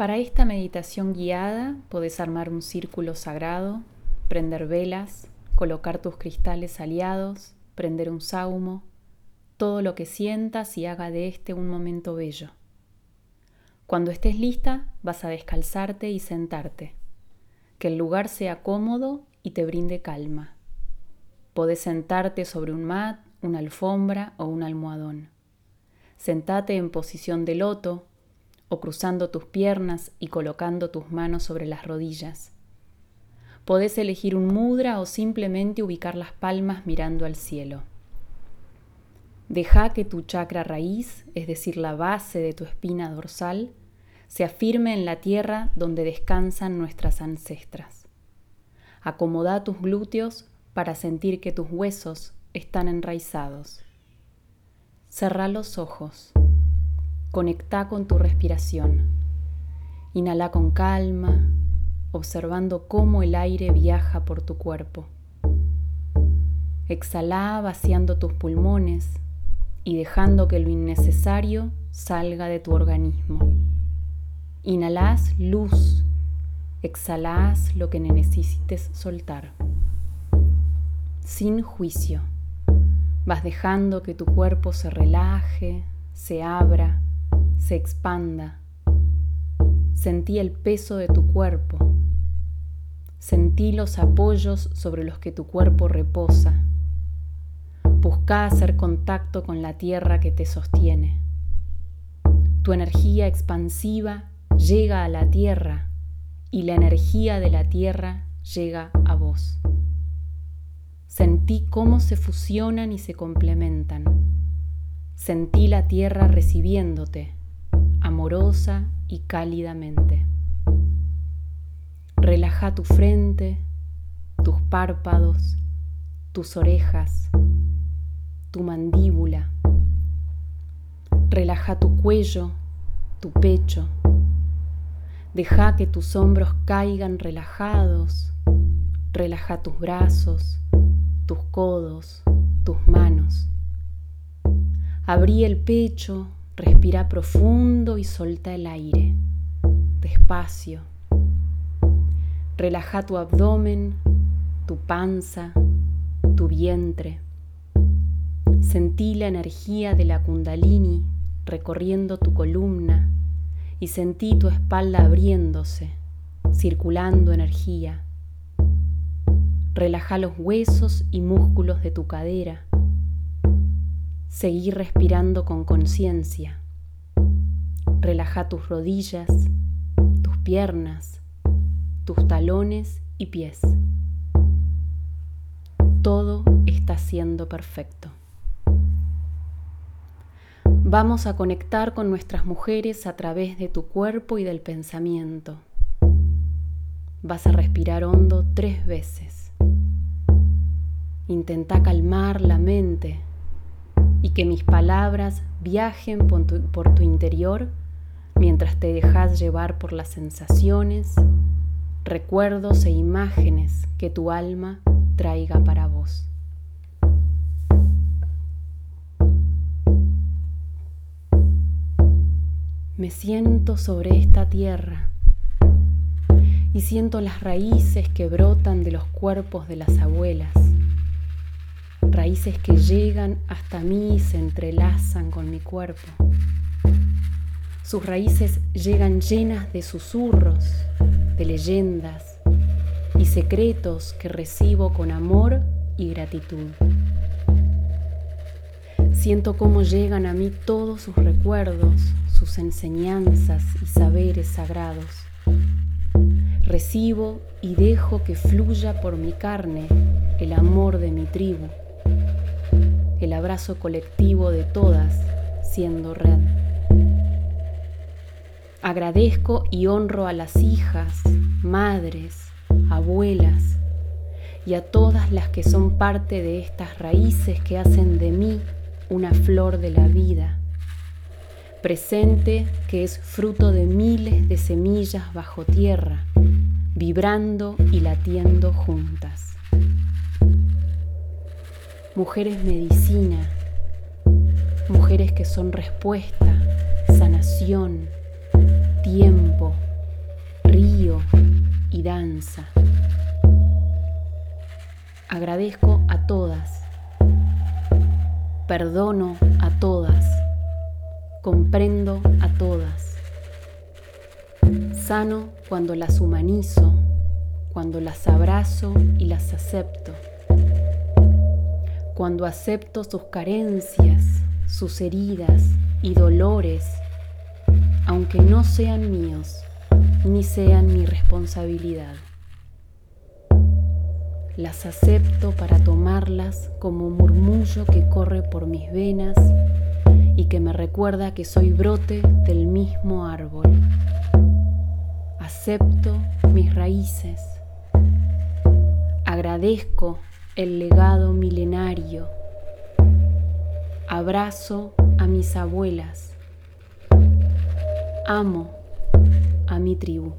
Para esta meditación guiada podés armar un círculo sagrado, prender velas, colocar tus cristales aliados, prender un saumo, todo lo que sientas y haga de este un momento bello. Cuando estés lista vas a descalzarte y sentarte. Que el lugar sea cómodo y te brinde calma. Podés sentarte sobre un mat, una alfombra o un almohadón. Sentate en posición de loto o cruzando tus piernas y colocando tus manos sobre las rodillas. Podés elegir un mudra o simplemente ubicar las palmas mirando al cielo. Deja que tu chakra raíz, es decir, la base de tu espina dorsal, se afirme en la tierra donde descansan nuestras ancestras. Acomoda tus glúteos para sentir que tus huesos están enraizados. Cerra los ojos. Conecta con tu respiración. Inhala con calma, observando cómo el aire viaja por tu cuerpo. Exhala vaciando tus pulmones y dejando que lo innecesario salga de tu organismo. Inhalás luz, exhalás lo que necesites soltar. Sin juicio, vas dejando que tu cuerpo se relaje, se abra, se expanda. Sentí el peso de tu cuerpo. Sentí los apoyos sobre los que tu cuerpo reposa Busca hacer contacto con la tierra que te sostiene. Tu energía expansiva llega a la tierra y la energía de la tierra llega a vos. Sentí cómo se fusionan y se complementan. Sentí la tierra recibiéndote, amorosa y cálidamente. Relaja tu frente, tus párpados, tus orejas, tu mandíbula. Relaja tu cuello, tu pecho. Deja que tus hombros caigan relajados. Relaja tus brazos, tus codos, tus manos. Abrí el pecho, respira profundo y solta el aire. Despacio. Relaja tu abdomen, tu panza, tu vientre. Sentí la energía de la kundalini recorriendo tu columna y sentí tu espalda abriéndose, circulando energía. Relaja los huesos y músculos de tu cadera. Seguí respirando con conciencia. Relaja tus rodillas, tus piernas, tus talones y pies. Todo está siendo perfecto. Vamos a conectar con nuestras mujeres a través de tu cuerpo y del pensamiento. Vas a respirar hondo tres veces. Intenta calmar la mente y que mis palabras viajen por tu, por tu interior mientras te dejas llevar por las sensaciones, recuerdos e imágenes que tu alma traiga para vos. Me siento sobre esta tierra y siento las raíces que brotan de los cuerpos de las abuelas, raíces que llegan hasta mí y se entrelazan con mi cuerpo. Sus raíces llegan llenas de susurros, de leyendas y secretos que recibo con amor y gratitud. Siento cómo llegan a mí todos sus recuerdos, sus enseñanzas y saberes sagrados. Recibo y dejo que fluya por mi carne el amor de mi tribu, el abrazo colectivo de todas siendo red. Agradezco y honro a las hijas, madres, abuelas y a todas las que son parte de estas raíces que hacen de mí una flor de la vida, presente que es fruto de miles de semillas bajo tierra, vibrando y latiendo juntas. Mujeres medicina, mujeres que son respuesta, sanación, tiempo, y danza. Agradezco a todas. Perdono a todas. Comprendo a todas. Sano cuando las humanizo, cuando las abrazo y las acepto. Cuando acepto sus carencias, sus heridas y dolores, aunque no sean míos ni sean mi responsabilidad. Las acepto para tomarlas como murmullo que corre por mis venas y que me recuerda que soy brote del mismo árbol. Acepto mis raíces. Agradezco el legado milenario. Abrazo a mis abuelas. Amo a mi tribu.